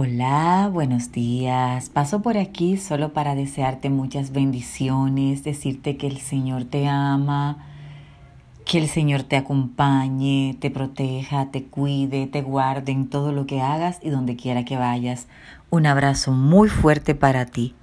Hola, buenos días. Paso por aquí solo para desearte muchas bendiciones, decirte que el Señor te ama, que el Señor te acompañe, te proteja, te cuide, te guarde en todo lo que hagas y donde quiera que vayas. Un abrazo muy fuerte para ti.